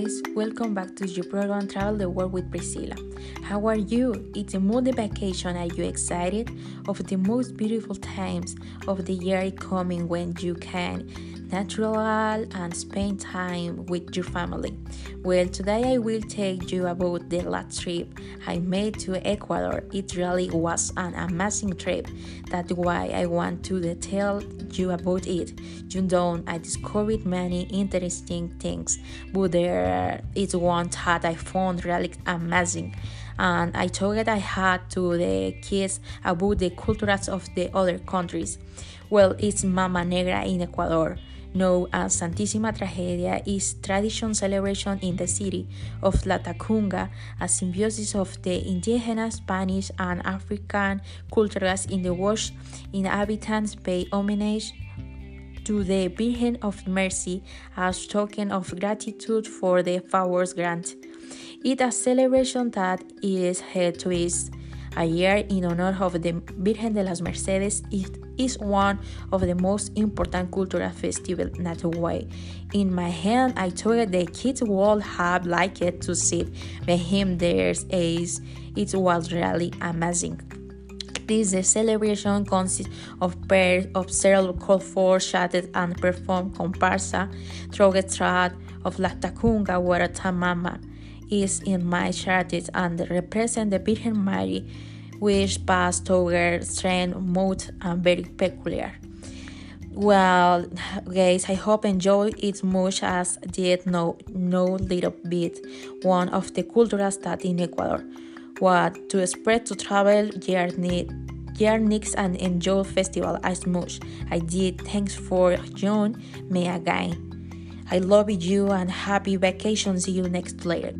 guys, welcome back to your program Travel the World with Priscilla. How are you? It's a month vacation. Are you excited of the most beautiful times of the year coming when you can natural and spend time with your family? Well, today I will take you about the last trip I made to Ecuador. It really was an amazing trip. That's why I want to tell you about it. You know, I discovered many interesting things, but there Uh, is one that I found really amazing. And I told it I had to the kids about the cultures of the other countries. Well, it's Mama Negra in Ecuador known as Santísima Tragedia, is tradition celebration in the city of La Latacunga, a symbiosis of the indigenous Spanish and African cultures in the which inhabitants pay homage to the Virgin of Mercy as token of gratitude for the favors granted. It a celebration that is held twice a year in honor of the Virgen de las Mercedes. It is one of the most important cultural festivals that way. In my hand, I thought the kids would have liked to see behind their eyes. It was really amazing. This celebration consists of pairs of several called for, and performed comparsa through the of Latacunga where Tamama is in my charted and represent the Virgin Mary, which passed toward strength, mood, and very peculiar. Well, guys, I hope enjoy it much as did no know little bit one of the cultural that in Ecuador what to spread to travel journey journeys and enjoy festival as much I did. Thanks for joining me again. I love you and happy vacation. See you next later.